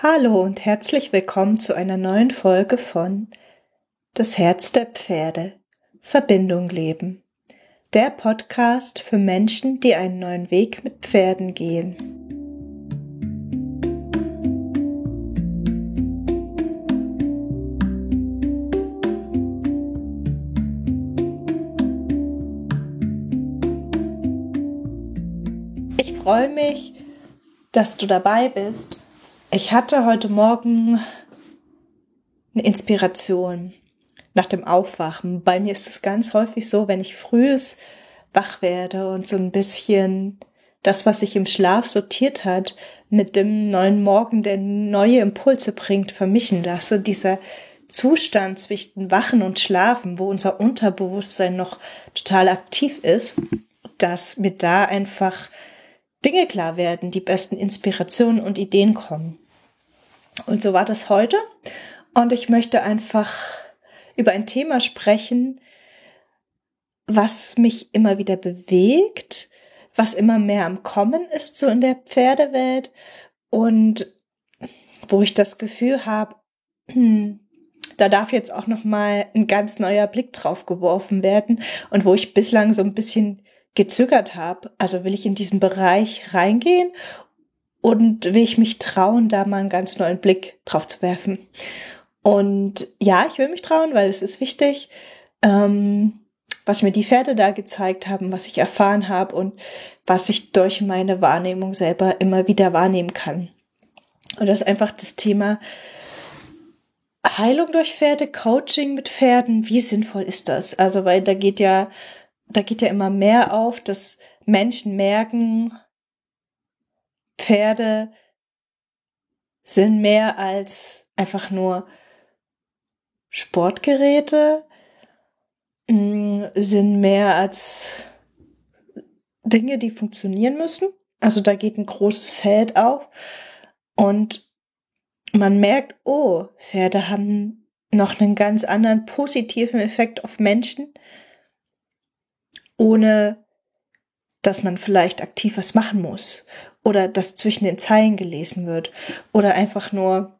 Hallo und herzlich willkommen zu einer neuen Folge von Das Herz der Pferde Verbindung leben. Der Podcast für Menschen, die einen neuen Weg mit Pferden gehen. Ich freue mich, dass du dabei bist ich hatte heute Morgen eine Inspiration nach dem Aufwachen. Bei mir ist es ganz häufig so, wenn ich frühes wach werde und so ein bisschen das, was sich im Schlaf sortiert hat, mit dem neuen Morgen, der neue Impulse bringt, vermischen lasse. Dieser Zustand zwischen Wachen und Schlafen, wo unser Unterbewusstsein noch total aktiv ist, dass mir da einfach Dinge klar werden, die besten Inspirationen und Ideen kommen. Und so war das heute. Und ich möchte einfach über ein Thema sprechen, was mich immer wieder bewegt, was immer mehr am Kommen ist, so in der Pferdewelt und wo ich das Gefühl habe, da darf jetzt auch noch mal ein ganz neuer Blick drauf geworfen werden und wo ich bislang so ein bisschen gezögert habe. Also will ich in diesen Bereich reingehen und will ich mich trauen, da mal einen ganz neuen Blick drauf zu werfen. Und ja, ich will mich trauen, weil es ist wichtig, ähm, was mir die Pferde da gezeigt haben, was ich erfahren habe und was ich durch meine Wahrnehmung selber immer wieder wahrnehmen kann. Und das ist einfach das Thema Heilung durch Pferde, Coaching mit Pferden. Wie sinnvoll ist das? Also, weil da geht ja, da geht ja immer mehr auf, dass Menschen merken, Pferde sind mehr als einfach nur Sportgeräte, mm, sind mehr als Dinge, die funktionieren müssen. Also da geht ein großes Feld auf und man merkt, oh, Pferde haben noch einen ganz anderen positiven Effekt auf Menschen, ohne dass man vielleicht aktiv was machen muss oder das zwischen den Zeilen gelesen wird oder einfach nur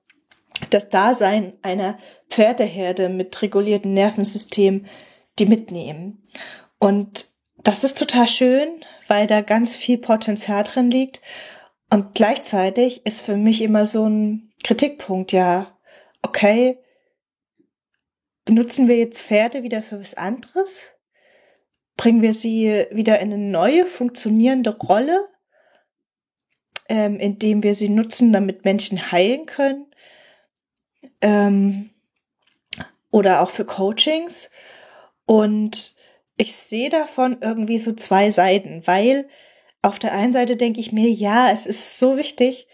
das Dasein einer Pferdeherde mit reguliertem Nervensystem, die mitnehmen. Und das ist total schön, weil da ganz viel Potenzial drin liegt. Und gleichzeitig ist für mich immer so ein Kritikpunkt, ja, okay, benutzen wir jetzt Pferde wieder für was anderes? Bringen wir sie wieder in eine neue, funktionierende Rolle? Ähm, indem wir sie nutzen, damit Menschen heilen können. Ähm, oder auch für Coachings. Und ich sehe davon irgendwie so zwei Seiten, weil auf der einen Seite denke ich mir, ja, es ist so wichtig,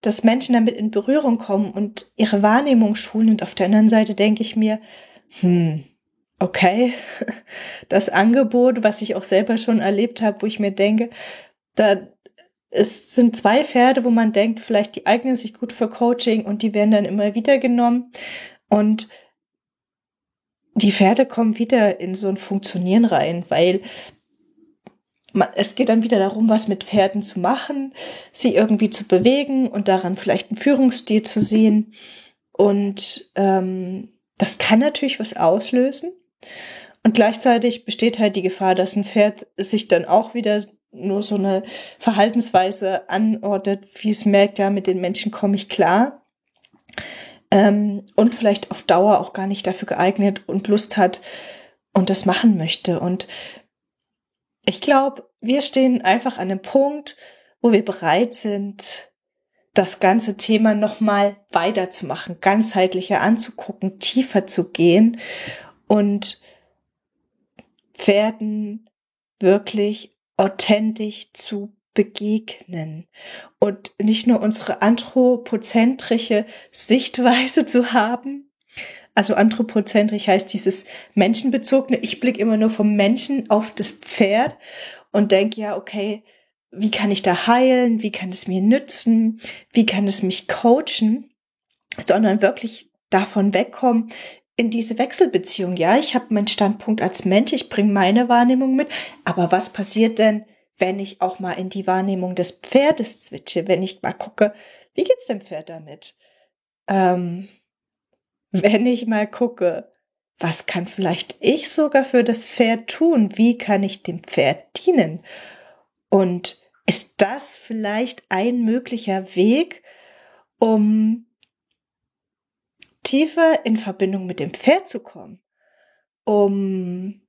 dass Menschen damit in Berührung kommen und ihre Wahrnehmung schulen. Und auf der anderen Seite denke ich mir, hm, okay, das Angebot, was ich auch selber schon erlebt habe, wo ich mir denke, da es sind zwei Pferde, wo man denkt, vielleicht die eignen sich gut für Coaching und die werden dann immer wieder genommen. Und die Pferde kommen wieder in so ein Funktionieren rein, weil es geht dann wieder darum, was mit Pferden zu machen, sie irgendwie zu bewegen und daran vielleicht einen Führungsstil zu sehen. Und ähm, das kann natürlich was auslösen. Und gleichzeitig besteht halt die Gefahr, dass ein Pferd sich dann auch wieder nur so eine Verhaltensweise anordnet, wie es merkt, ja, mit den Menschen komme ich klar. Ähm, und vielleicht auf Dauer auch gar nicht dafür geeignet und Lust hat und das machen möchte. Und ich glaube, wir stehen einfach an einem Punkt, wo wir bereit sind, das ganze Thema nochmal weiterzumachen, ganzheitlicher anzugucken, tiefer zu gehen und werden wirklich authentisch zu begegnen und nicht nur unsere anthropozentrische Sichtweise zu haben. Also anthropozentrisch heißt dieses menschenbezogene. Ich blicke immer nur vom Menschen auf das Pferd und denke ja, okay, wie kann ich da heilen? Wie kann es mir nützen? Wie kann es mich coachen? Sondern wirklich davon wegkommen, in diese Wechselbeziehung. Ja, ich habe meinen Standpunkt als Mensch, ich bringe meine Wahrnehmung mit, aber was passiert denn, wenn ich auch mal in die Wahrnehmung des Pferdes switche, wenn ich mal gucke, wie geht's dem Pferd damit? Ähm, wenn ich mal gucke, was kann vielleicht ich sogar für das Pferd tun? Wie kann ich dem Pferd dienen? Und ist das vielleicht ein möglicher Weg, um tiefer in Verbindung mit dem Pferd zu kommen? Um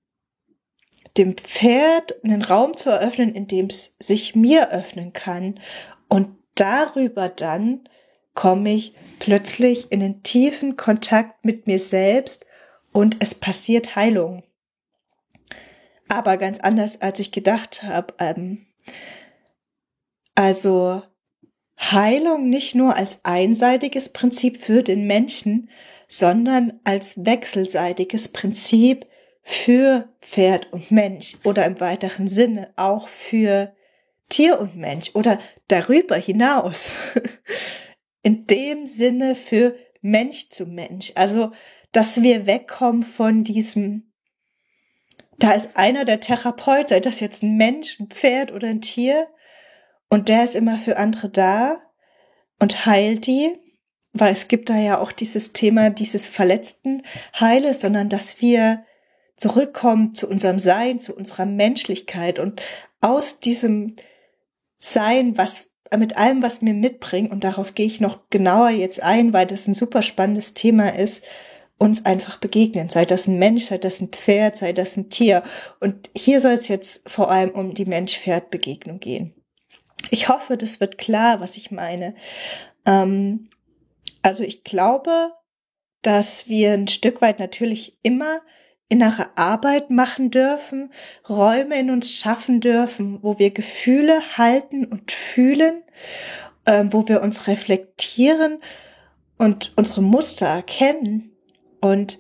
dem Pferd einen Raum zu eröffnen, in dem es sich mir öffnen kann. Und darüber dann komme ich plötzlich in den tiefen Kontakt mit mir selbst und es passiert Heilung. Aber ganz anders, als ich gedacht habe. Ähm, also Heilung nicht nur als einseitiges Prinzip für den Menschen, sondern als wechselseitiges Prinzip für Pferd und Mensch oder im weiteren Sinne auch für Tier und Mensch oder darüber hinaus. In dem Sinne für Mensch zu Mensch. Also, dass wir wegkommen von diesem, da ist einer der Therapeut, sei das jetzt ein Mensch, ein Pferd oder ein Tier, und der ist immer für andere da und heilt die, weil es gibt da ja auch dieses Thema dieses verletzten Heiles, sondern dass wir zurückkommen zu unserem Sein, zu unserer Menschlichkeit und aus diesem Sein, was mit allem, was mir mitbringt, und darauf gehe ich noch genauer jetzt ein, weil das ein super spannendes Thema ist, uns einfach begegnen. Sei das ein Mensch, sei das ein Pferd, sei das ein Tier. Und hier soll es jetzt vor allem um die Mensch-Pferd-Begegnung gehen. Ich hoffe, das wird klar, was ich meine. Ähm, also ich glaube, dass wir ein Stück weit natürlich immer innere Arbeit machen dürfen, Räume in uns schaffen dürfen, wo wir Gefühle halten und fühlen, äh, wo wir uns reflektieren und unsere Muster erkennen und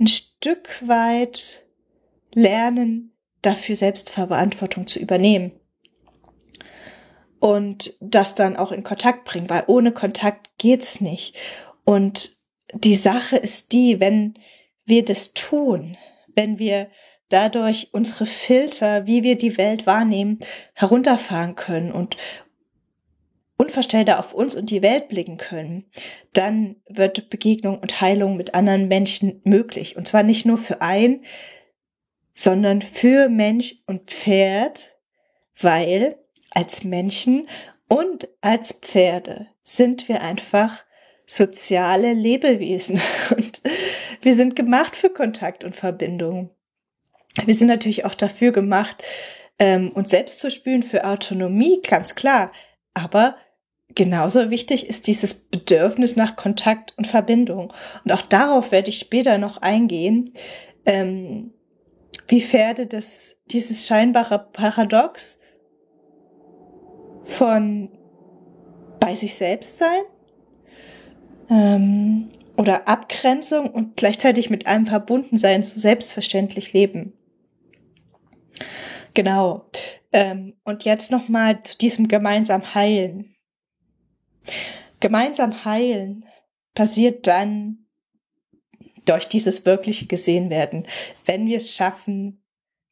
ein Stück weit lernen, dafür Selbstverantwortung zu übernehmen. Und das dann auch in Kontakt bringen, weil ohne Kontakt geht's nicht. Und die Sache ist die, wenn wir das tun, wenn wir dadurch unsere Filter, wie wir die Welt wahrnehmen, herunterfahren können und unverstellter auf uns und die Welt blicken können, dann wird Begegnung und Heilung mit anderen Menschen möglich. Und zwar nicht nur für ein, sondern für Mensch und Pferd, weil als Menschen und als Pferde sind wir einfach soziale Lebewesen und wir sind gemacht für Kontakt und Verbindung. Wir sind natürlich auch dafür gemacht, ähm, uns selbst zu spüren, für Autonomie, ganz klar. Aber genauso wichtig ist dieses Bedürfnis nach Kontakt und Verbindung. Und auch darauf werde ich später noch eingehen, ähm, wie Pferde das, dieses scheinbare Paradox von bei sich selbst sein ähm, oder Abgrenzung und gleichzeitig mit allem verbunden sein, so selbstverständlich leben. Genau. Ähm, und jetzt nochmal zu diesem gemeinsam Heilen. Gemeinsam Heilen passiert dann durch dieses wirkliche gesehen werden, wenn wir es schaffen,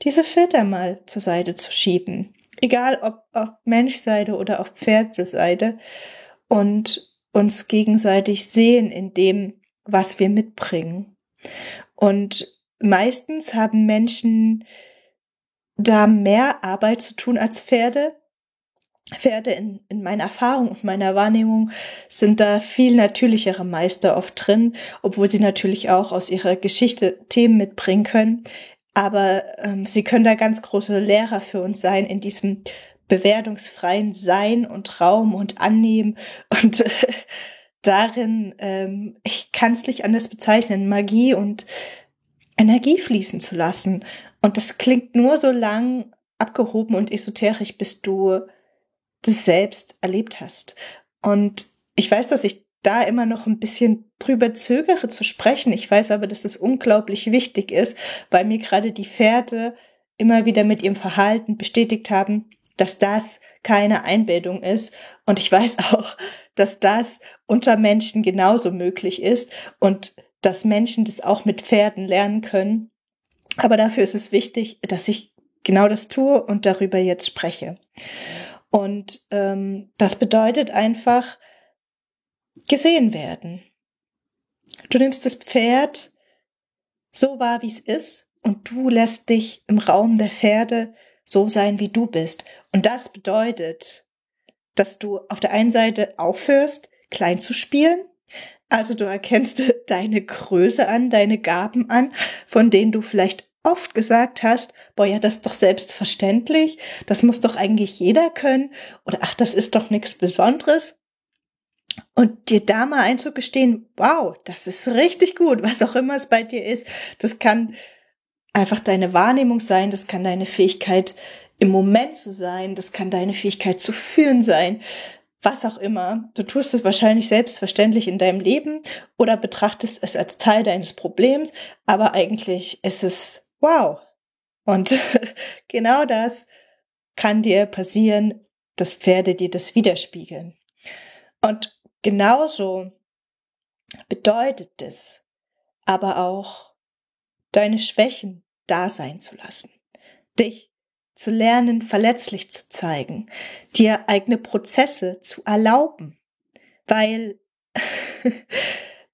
diese Filter mal zur Seite zu schieben. Egal ob auf Menschseite oder auf Pferdseite. Und uns gegenseitig sehen in dem, was wir mitbringen. Und meistens haben Menschen da mehr Arbeit zu tun als Pferde. Pferde in, in meiner Erfahrung und meiner Wahrnehmung sind da viel natürlichere Meister oft drin, obwohl sie natürlich auch aus ihrer Geschichte Themen mitbringen können. Aber ähm, sie können da ganz große Lehrer für uns sein in diesem bewertungsfreien Sein und Raum und Annehmen und äh, darin, ähm, ich kann es nicht anders bezeichnen, Magie und Energie fließen zu lassen. Und das klingt nur so lang abgehoben und esoterisch, bis du das selbst erlebt hast. Und ich weiß, dass ich da immer noch ein bisschen drüber zögere zu sprechen. Ich weiß aber, dass es unglaublich wichtig ist, weil mir gerade die Pferde immer wieder mit ihrem Verhalten bestätigt haben, dass das keine Einbildung ist. Und ich weiß auch, dass das unter Menschen genauso möglich ist und dass Menschen das auch mit Pferden lernen können. Aber dafür ist es wichtig, dass ich genau das tue und darüber jetzt spreche. Und ähm, das bedeutet einfach gesehen werden. Du nimmst das Pferd so wahr, wie es ist, und du lässt dich im Raum der Pferde so sein, wie du bist. Und das bedeutet, dass du auf der einen Seite aufhörst, klein zu spielen. Also du erkennst deine Größe an, deine Gaben an, von denen du vielleicht oft gesagt hast, boah, ja, das ist doch selbstverständlich, das muss doch eigentlich jeder können oder ach, das ist doch nichts Besonderes. Und dir da mal einzugestehen, wow, das ist richtig gut, was auch immer es bei dir ist. Das kann einfach deine Wahrnehmung sein, das kann deine Fähigkeit im Moment zu sein, das kann deine Fähigkeit zu führen sein, was auch immer. Du tust es wahrscheinlich selbstverständlich in deinem Leben oder betrachtest es als Teil deines Problems, aber eigentlich ist es wow. Und genau das kann dir passieren, dass Pferde dir das widerspiegeln. Und genauso bedeutet es aber auch, deine Schwächen da sein zu lassen, dich zu lernen, verletzlich zu zeigen, dir eigene Prozesse zu erlauben, weil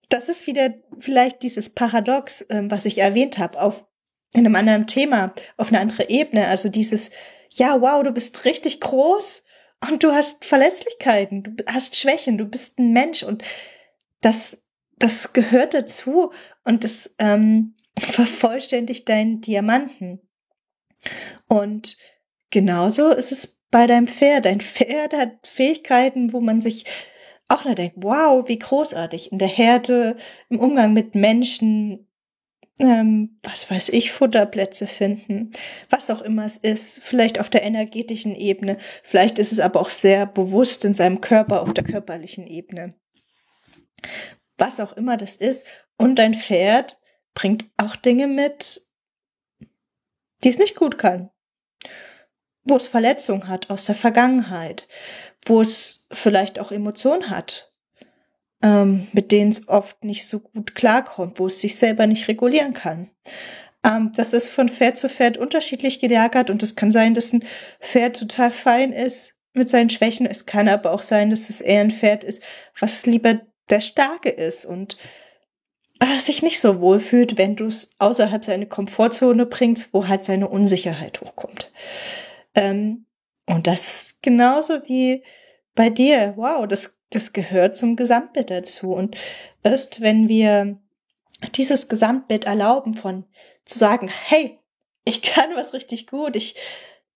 das ist wieder vielleicht dieses Paradox, ähm, was ich erwähnt habe, auf in einem anderen Thema, auf eine andere Ebene. Also dieses, ja, wow, du bist richtig groß und du hast Verletzlichkeiten, du hast Schwächen, du bist ein Mensch und das, das gehört dazu und das ähm, vervollständigt deinen Diamanten. Und genauso ist es bei deinem Pferd. Dein Pferd hat Fähigkeiten, wo man sich auch nur denkt, wow, wie großartig in der Härte, im Umgang mit Menschen, ähm, was weiß ich, Futterplätze finden, was auch immer es ist, vielleicht auf der energetischen Ebene, vielleicht ist es aber auch sehr bewusst in seinem Körper, auf der körperlichen Ebene. Was auch immer das ist. Und dein Pferd bringt auch Dinge mit, die es nicht gut kann. Wo es Verletzungen hat aus der Vergangenheit, wo es vielleicht auch Emotionen hat, ähm, mit denen es oft nicht so gut klarkommt, wo es sich selber nicht regulieren kann. Ähm, das ist von Pferd zu Pferd unterschiedlich gelagert und es kann sein, dass ein Pferd total fein ist mit seinen Schwächen. Es kann aber auch sein, dass es eher ein Pferd ist, was lieber der Starke ist und äh, sich nicht so wohl fühlt, wenn du es außerhalb seiner Komfortzone bringst, wo halt seine Unsicherheit hochkommt. Ähm, und das ist genauso wie bei dir. Wow, das, das gehört zum Gesamtbild dazu. Und erst wenn wir dieses Gesamtbild erlauben von zu sagen, hey, ich kann was richtig gut, ich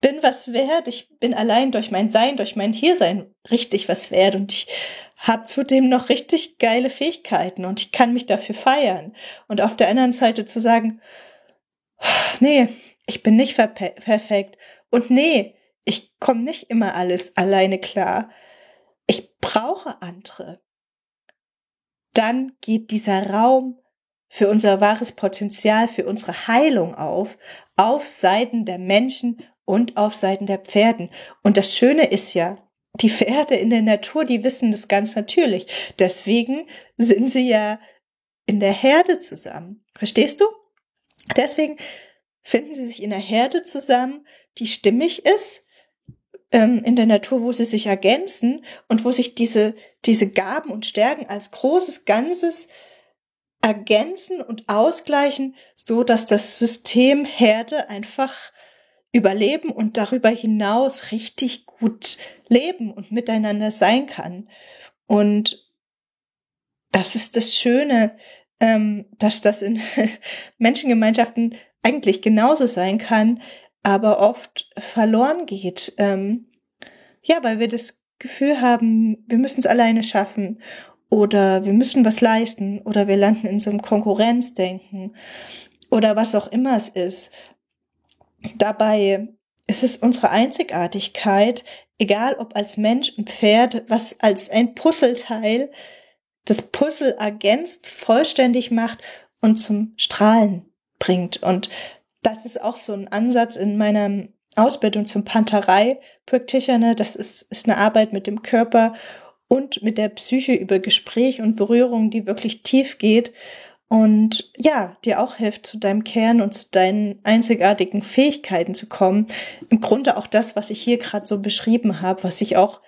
bin was wert, ich bin allein durch mein Sein, durch mein Hiersein richtig was wert und ich habe zudem noch richtig geile Fähigkeiten und ich kann mich dafür feiern. Und auf der anderen Seite zu sagen, nee, ich bin nicht perfekt und nee, ich komme nicht immer alles alleine klar. Ich brauche andere. Dann geht dieser Raum für unser wahres Potenzial, für unsere Heilung auf, auf Seiten der Menschen und auf Seiten der Pferden. Und das Schöne ist ja, die Pferde in der Natur, die wissen das ganz natürlich. Deswegen sind sie ja in der Herde zusammen. Verstehst du? Deswegen finden sie sich in der Herde zusammen, die stimmig ist, ähm, in der Natur, wo sie sich ergänzen und wo sich diese, diese Gaben und Stärken als großes Ganzes ergänzen und ausgleichen, so dass das System Herde einfach überleben und darüber hinaus richtig gut leben und miteinander sein kann. Und das ist das Schöne, ähm, dass das in Menschengemeinschaften eigentlich genauso sein kann, aber oft verloren geht. Ähm, ja, weil wir das Gefühl haben, wir müssen es alleine schaffen oder wir müssen was leisten oder wir landen in so einem Konkurrenzdenken oder was auch immer es ist. Dabei ist es unsere Einzigartigkeit, egal ob als Mensch und Pferd, was als ein Puzzleteil das Puzzle ergänzt, vollständig macht und zum Strahlen bringt. Und das ist auch so ein Ansatz in meiner Ausbildung zum Panterei-Practitioner. Das ist, ist eine Arbeit mit dem Körper und mit der Psyche über Gespräch und Berührung, die wirklich tief geht und ja, dir auch hilft, zu deinem Kern und zu deinen einzigartigen Fähigkeiten zu kommen. Im Grunde auch das, was ich hier gerade so beschrieben habe, was ich auch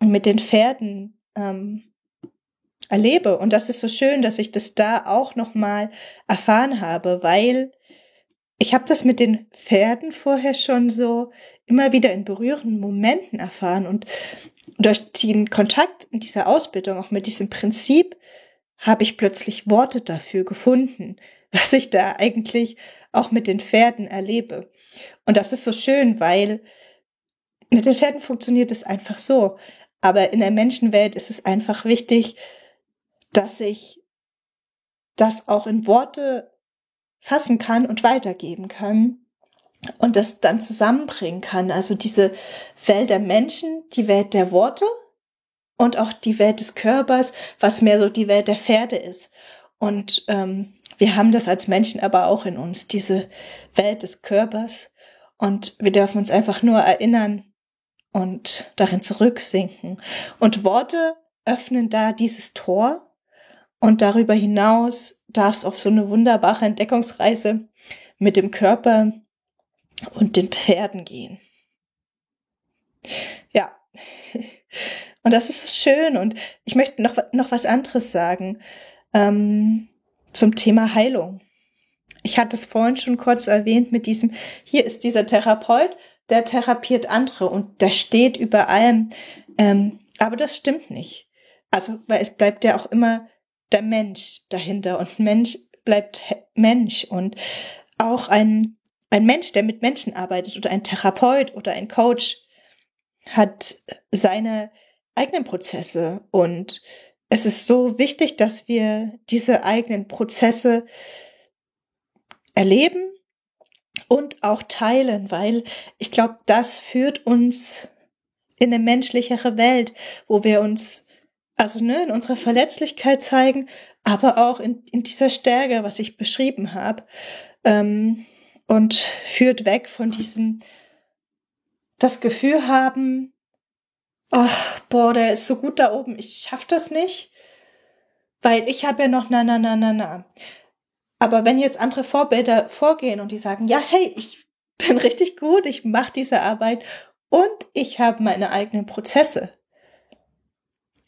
mit den Pferden ähm, erlebe. Und das ist so schön, dass ich das da auch nochmal erfahren habe, weil ich habe das mit den Pferden vorher schon so immer wieder in berührenden Momenten erfahren und durch den Kontakt in dieser Ausbildung, auch mit diesem Prinzip, habe ich plötzlich Worte dafür gefunden, was ich da eigentlich auch mit den Pferden erlebe. Und das ist so schön, weil mit den Pferden funktioniert es einfach so. Aber in der Menschenwelt ist es einfach wichtig, dass ich das auch in Worte fassen kann und weitergeben kann und das dann zusammenbringen kann. Also diese Welt der Menschen, die Welt der Worte und auch die Welt des Körpers, was mehr so die Welt der Pferde ist. Und ähm, wir haben das als Menschen aber auch in uns, diese Welt des Körpers. Und wir dürfen uns einfach nur erinnern und darin zurücksinken. Und Worte öffnen da dieses Tor. Und darüber hinaus darf es auf so eine wunderbare Entdeckungsreise mit dem Körper und den Pferden gehen. Ja. Und das ist so schön. Und ich möchte noch, noch was anderes sagen ähm, zum Thema Heilung. Ich hatte es vorhin schon kurz erwähnt mit diesem, hier ist dieser Therapeut, der therapiert andere und der steht über allem. Ähm, aber das stimmt nicht. Also, weil es bleibt ja auch immer der Mensch dahinter. Und Mensch bleibt Mensch. Und auch ein, ein Mensch, der mit Menschen arbeitet oder ein Therapeut oder ein Coach hat seine eigenen Prozesse. Und es ist so wichtig, dass wir diese eigenen Prozesse erleben und auch teilen, weil ich glaube, das führt uns in eine menschlichere Welt, wo wir uns also ne, in unserer Verletzlichkeit zeigen, aber auch in, in dieser Stärke, was ich beschrieben habe, ähm, und führt weg von diesem, das Gefühl haben, ach, boah, der ist so gut da oben, ich schaff das nicht, weil ich habe ja noch na, na, na, na, na. Aber wenn jetzt andere Vorbilder vorgehen und die sagen, ja, hey, ich bin richtig gut, ich mache diese Arbeit und ich habe meine eigenen Prozesse,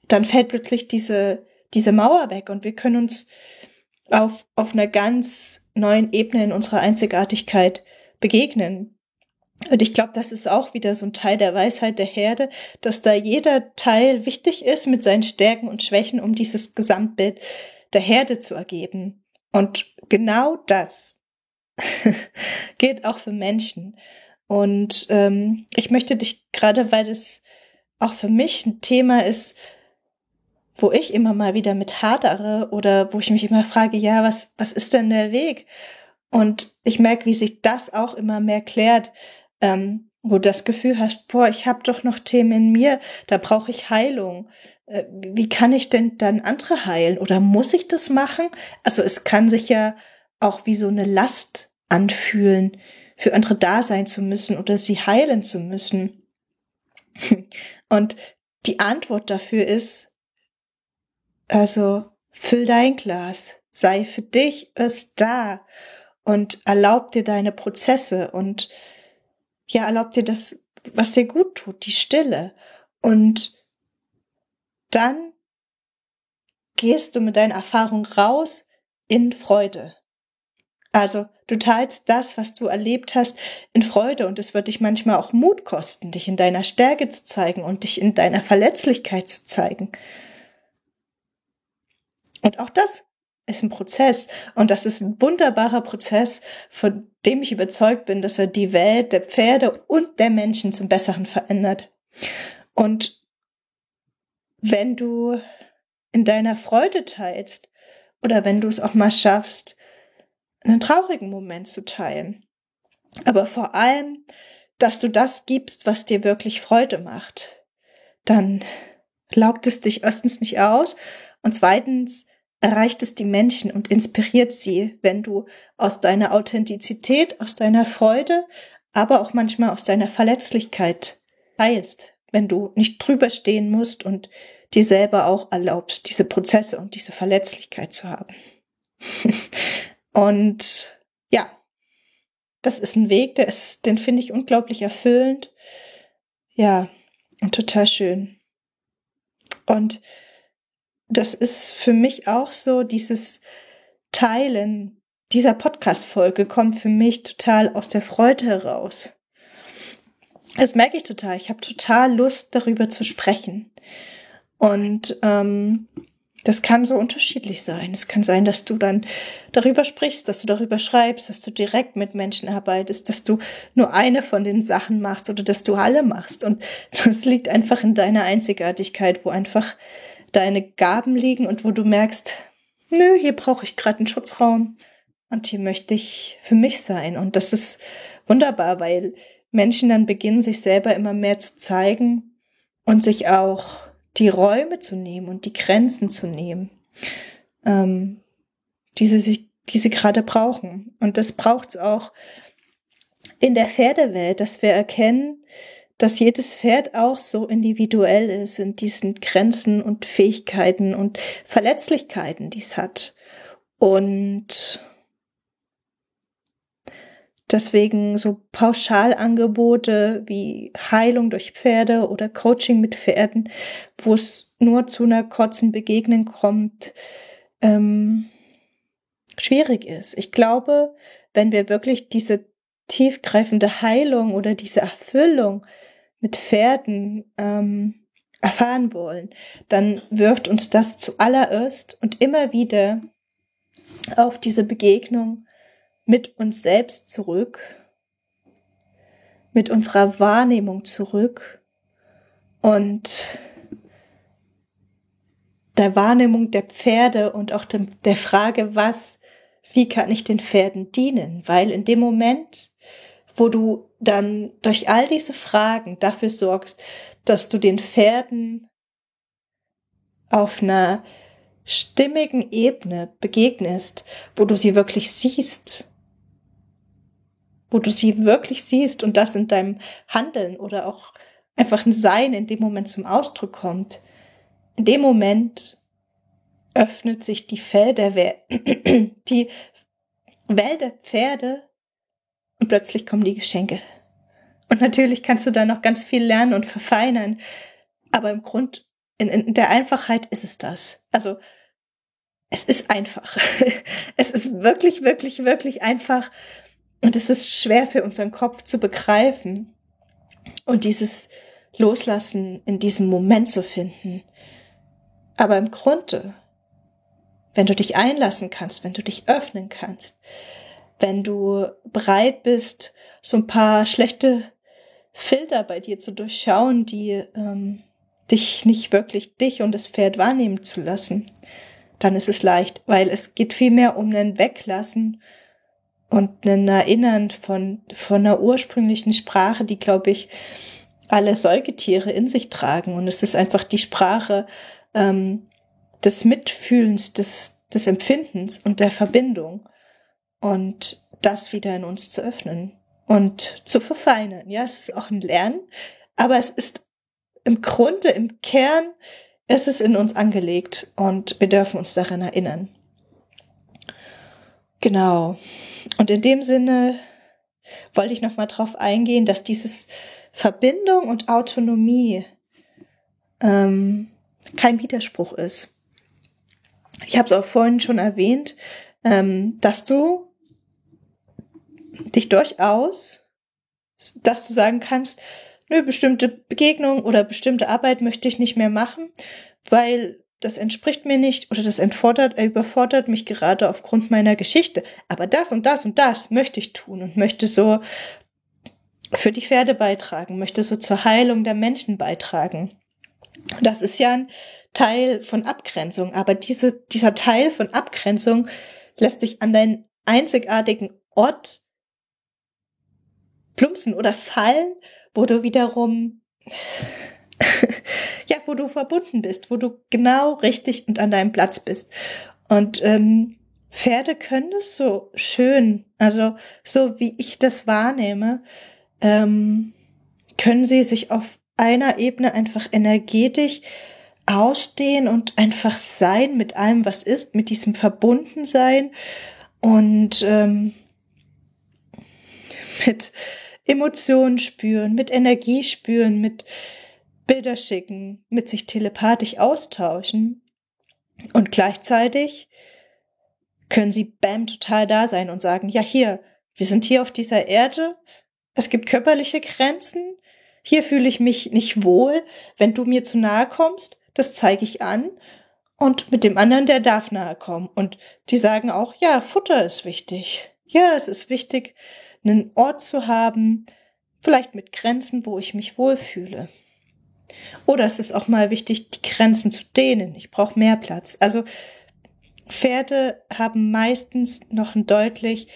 dann fällt plötzlich diese, diese Mauer weg und wir können uns auf, auf einer ganz neuen Ebene in unserer Einzigartigkeit begegnen. Und ich glaube, das ist auch wieder so ein Teil der Weisheit der Herde, dass da jeder Teil wichtig ist mit seinen Stärken und Schwächen, um dieses Gesamtbild der Herde zu ergeben. Und genau das gilt auch für Menschen. Und ähm, ich möchte dich gerade, weil es auch für mich ein Thema ist, wo ich immer mal wieder mit hadere oder wo ich mich immer frage, ja, was, was ist denn der Weg? Und ich merke, wie sich das auch immer mehr klärt, ähm, wo du das Gefühl hast, boah, ich habe doch noch Themen in mir, da brauche ich Heilung. Äh, wie kann ich denn dann andere heilen? Oder muss ich das machen? Also es kann sich ja auch wie so eine Last anfühlen, für andere da sein zu müssen oder sie heilen zu müssen. Und die Antwort dafür ist, also füll dein Glas, sei für dich es da und erlaub dir deine Prozesse und ja, erlaub dir das, was dir gut tut, die Stille. Und dann gehst du mit deiner Erfahrung raus in Freude. Also du teilst das, was du erlebt hast, in Freude und es wird dich manchmal auch Mut kosten, dich in deiner Stärke zu zeigen und dich in deiner Verletzlichkeit zu zeigen. Und auch das ist ein Prozess. Und das ist ein wunderbarer Prozess, von dem ich überzeugt bin, dass er die Welt der Pferde und der Menschen zum Besseren verändert. Und wenn du in deiner Freude teilst oder wenn du es auch mal schaffst, einen traurigen Moment zu teilen, aber vor allem, dass du das gibst, was dir wirklich Freude macht, dann laugt es dich erstens nicht aus und zweitens erreicht es die Menschen und inspiriert sie, wenn du aus deiner Authentizität, aus deiner Freude, aber auch manchmal aus deiner Verletzlichkeit teilst, wenn du nicht drüber stehen musst und dir selber auch erlaubst, diese Prozesse und diese Verletzlichkeit zu haben. und ja, das ist ein Weg, der ist, den finde ich unglaublich erfüllend. Ja, und total schön. Und das ist für mich auch so, dieses Teilen dieser Podcast-Folge kommt für mich total aus der Freude heraus. Das merke ich total. Ich habe total Lust, darüber zu sprechen. Und ähm, das kann so unterschiedlich sein. Es kann sein, dass du dann darüber sprichst, dass du darüber schreibst, dass du direkt mit Menschen arbeitest, dass du nur eine von den Sachen machst oder dass du alle machst. Und das liegt einfach in deiner Einzigartigkeit, wo einfach deine Gaben liegen und wo du merkst, nö, hier brauche ich gerade einen Schutzraum und hier möchte ich für mich sein. Und das ist wunderbar, weil Menschen dann beginnen, sich selber immer mehr zu zeigen und sich auch die Räume zu nehmen und die Grenzen zu nehmen, ähm, die sie sich, die sie gerade brauchen. Und das braucht es auch in der Pferdewelt, dass wir erkennen, dass jedes Pferd auch so individuell ist in diesen Grenzen und Fähigkeiten und Verletzlichkeiten, die es hat. Und Deswegen so Pauschalangebote wie Heilung durch Pferde oder Coaching mit Pferden, wo es nur zu einer kurzen Begegnung kommt, ähm, schwierig ist. Ich glaube, wenn wir wirklich diese tiefgreifende Heilung oder diese Erfüllung mit Pferden ähm, erfahren wollen, dann wirft uns das zuallererst und immer wieder auf diese Begegnung mit uns selbst zurück, mit unserer Wahrnehmung zurück und der Wahrnehmung der Pferde und auch dem, der Frage, was, wie kann ich den Pferden dienen? Weil in dem Moment, wo du dann durch all diese Fragen dafür sorgst, dass du den Pferden auf einer stimmigen Ebene begegnest, wo du sie wirklich siehst, wo du sie wirklich siehst und das in deinem Handeln oder auch einfach ein Sein in dem Moment zum Ausdruck kommt. In dem Moment öffnet sich die Felder, die Welt der Pferde und plötzlich kommen die Geschenke. Und natürlich kannst du da noch ganz viel lernen und verfeinern, aber im Grund, in, in der Einfachheit ist es das. Also, es ist einfach. es ist wirklich, wirklich, wirklich einfach. Und es ist schwer für unseren Kopf zu begreifen und dieses Loslassen in diesem Moment zu finden. Aber im Grunde, wenn du dich einlassen kannst, wenn du dich öffnen kannst, wenn du bereit bist, so ein paar schlechte Filter bei dir zu durchschauen, die ähm, dich nicht wirklich dich und das Pferd wahrnehmen zu lassen, dann ist es leicht, weil es geht vielmehr um ein Weglassen und ein Erinnern von, von einer ursprünglichen Sprache, die, glaube ich, alle Säugetiere in sich tragen. Und es ist einfach die Sprache ähm, des Mitfühlens, des, des Empfindens und der Verbindung. Und das wieder in uns zu öffnen und zu verfeinern. Ja, es ist auch ein Lernen, aber es ist im Grunde, im Kern, es ist in uns angelegt und wir dürfen uns daran erinnern. Genau. Und in dem Sinne wollte ich nochmal drauf eingehen, dass dieses Verbindung und Autonomie ähm, kein Widerspruch ist. Ich habe es auch vorhin schon erwähnt, ähm, dass du dich durchaus, dass du sagen kannst, nö, bestimmte Begegnung oder bestimmte Arbeit möchte ich nicht mehr machen, weil das entspricht mir nicht oder das entfordert, überfordert mich gerade aufgrund meiner Geschichte. Aber das und das und das möchte ich tun und möchte so für die Pferde beitragen, möchte so zur Heilung der Menschen beitragen. Das ist ja ein Teil von Abgrenzung, aber diese, dieser Teil von Abgrenzung lässt sich an deinen einzigartigen Ort plumpsen oder fallen, wo du wiederum ja, wo du verbunden bist, wo du genau richtig und an deinem Platz bist. Und ähm, Pferde können das so schön, also so wie ich das wahrnehme, ähm, können sie sich auf einer Ebene einfach energetisch ausstehen und einfach sein mit allem, was ist, mit diesem Verbundensein und ähm, mit Emotionen spüren, mit Energie spüren, mit Bilder schicken, mit sich telepathisch austauschen. Und gleichzeitig können sie bam total da sein und sagen, ja hier, wir sind hier auf dieser Erde, es gibt körperliche Grenzen, hier fühle ich mich nicht wohl, wenn du mir zu nahe kommst, das zeige ich an. Und mit dem anderen, der darf nahe kommen. Und die sagen auch, ja, Futter ist wichtig. Ja, es ist wichtig, einen Ort zu haben, vielleicht mit Grenzen, wo ich mich wohlfühle. Oder es ist auch mal wichtig, die Grenzen zu dehnen. Ich brauche mehr Platz. Also Pferde haben meistens noch ein deutlich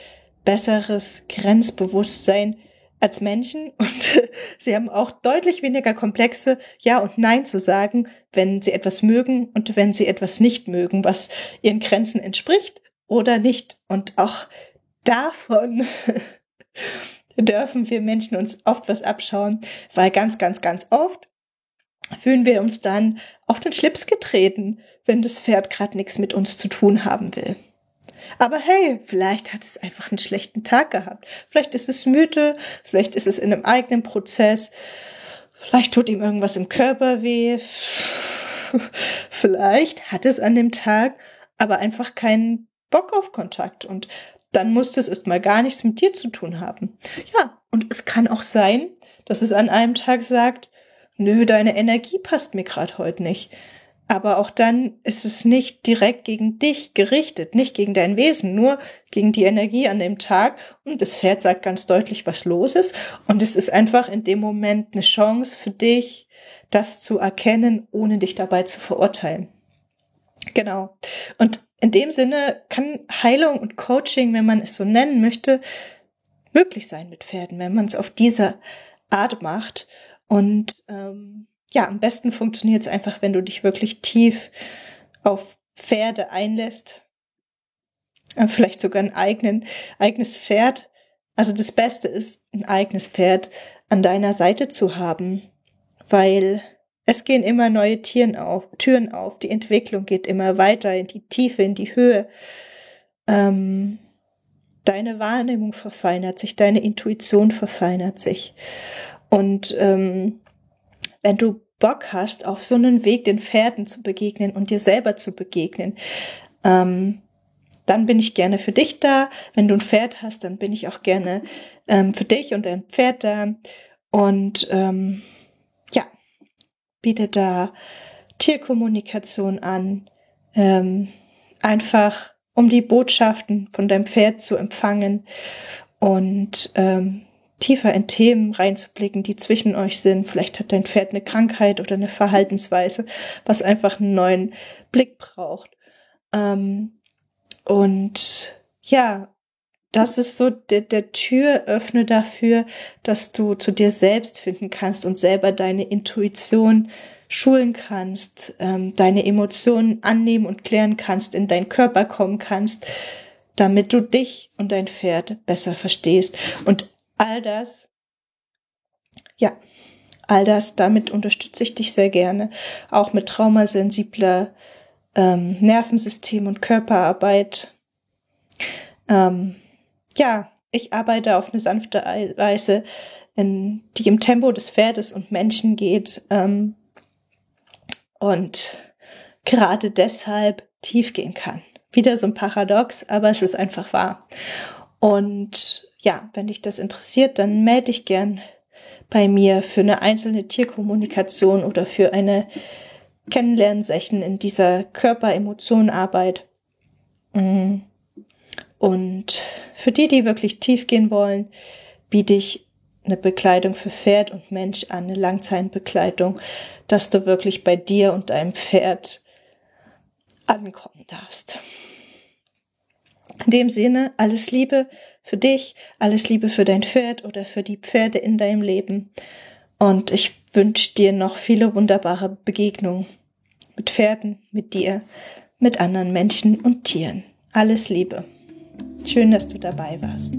besseres Grenzbewusstsein als Menschen und sie haben auch deutlich weniger komplexe Ja und Nein zu sagen, wenn sie etwas mögen und wenn sie etwas nicht mögen, was ihren Grenzen entspricht oder nicht. Und auch davon dürfen wir Menschen uns oft was abschauen, weil ganz, ganz, ganz oft fühlen wir uns dann auf den Schlips getreten, wenn das Pferd gerade nichts mit uns zu tun haben will. Aber hey, vielleicht hat es einfach einen schlechten Tag gehabt. Vielleicht ist es müde, vielleicht ist es in einem eigenen Prozess, vielleicht tut ihm irgendwas im Körper weh, vielleicht hat es an dem Tag aber einfach keinen Bock auf Kontakt und dann muss es erstmal gar nichts mit dir zu tun haben. Ja, und es kann auch sein, dass es an einem Tag sagt, nö, deine Energie passt mir gerade heute nicht. Aber auch dann ist es nicht direkt gegen dich gerichtet, nicht gegen dein Wesen, nur gegen die Energie an dem Tag. Und das Pferd sagt ganz deutlich, was los ist. Und es ist einfach in dem Moment eine Chance für dich, das zu erkennen, ohne dich dabei zu verurteilen. Genau. Und in dem Sinne kann Heilung und Coaching, wenn man es so nennen möchte, möglich sein mit Pferden, wenn man es auf diese Art macht. Und ähm, ja, am besten funktioniert es einfach, wenn du dich wirklich tief auf Pferde einlässt. Äh, vielleicht sogar ein eigenen, eigenes Pferd. Also das Beste ist, ein eigenes Pferd an deiner Seite zu haben, weil es gehen immer neue Tieren auf, Türen auf, die Entwicklung geht immer weiter in die Tiefe, in die Höhe. Ähm, deine Wahrnehmung verfeinert sich, deine Intuition verfeinert sich. Und ähm, wenn du Bock hast, auf so einen Weg den Pferden zu begegnen und dir selber zu begegnen, ähm, dann bin ich gerne für dich da. Wenn du ein Pferd hast, dann bin ich auch gerne ähm, für dich und dein Pferd da. Und ähm, biete da Tierkommunikation an, ähm, einfach um die Botschaften von deinem Pferd zu empfangen und ähm, tiefer in Themen reinzublicken, die zwischen euch sind. Vielleicht hat dein Pferd eine Krankheit oder eine Verhaltensweise, was einfach einen neuen Blick braucht. Ähm, und ja, das ist so der, der Türöffner dafür, dass du zu dir selbst finden kannst und selber deine Intuition schulen kannst, ähm, deine Emotionen annehmen und klären kannst, in deinen Körper kommen kannst, damit du dich und dein Pferd besser verstehst. Und all das, ja, all das, damit unterstütze ich dich sehr gerne, auch mit traumasensibler ähm, Nervensystem und Körperarbeit. Ähm, ja, ich arbeite auf eine sanfte Weise, in, die im Tempo des Pferdes und Menschen geht ähm, und gerade deshalb tief gehen kann. Wieder so ein Paradox, aber es ist einfach wahr. Und ja, wenn dich das interessiert, dann melde dich gern bei mir für eine einzelne Tierkommunikation oder für eine Kennenlernsession in dieser Körper-Emotionen-Arbeit. Mhm. Und für die, die wirklich tief gehen wollen, biete ich eine Bekleidung für Pferd und Mensch an, eine Langzeitbekleidung, dass du wirklich bei dir und deinem Pferd ankommen darfst. In dem Sinne, alles Liebe für dich, alles Liebe für dein Pferd oder für die Pferde in deinem Leben. Und ich wünsche dir noch viele wunderbare Begegnungen mit Pferden, mit dir, mit anderen Menschen und Tieren. Alles Liebe. Schön, dass du dabei warst.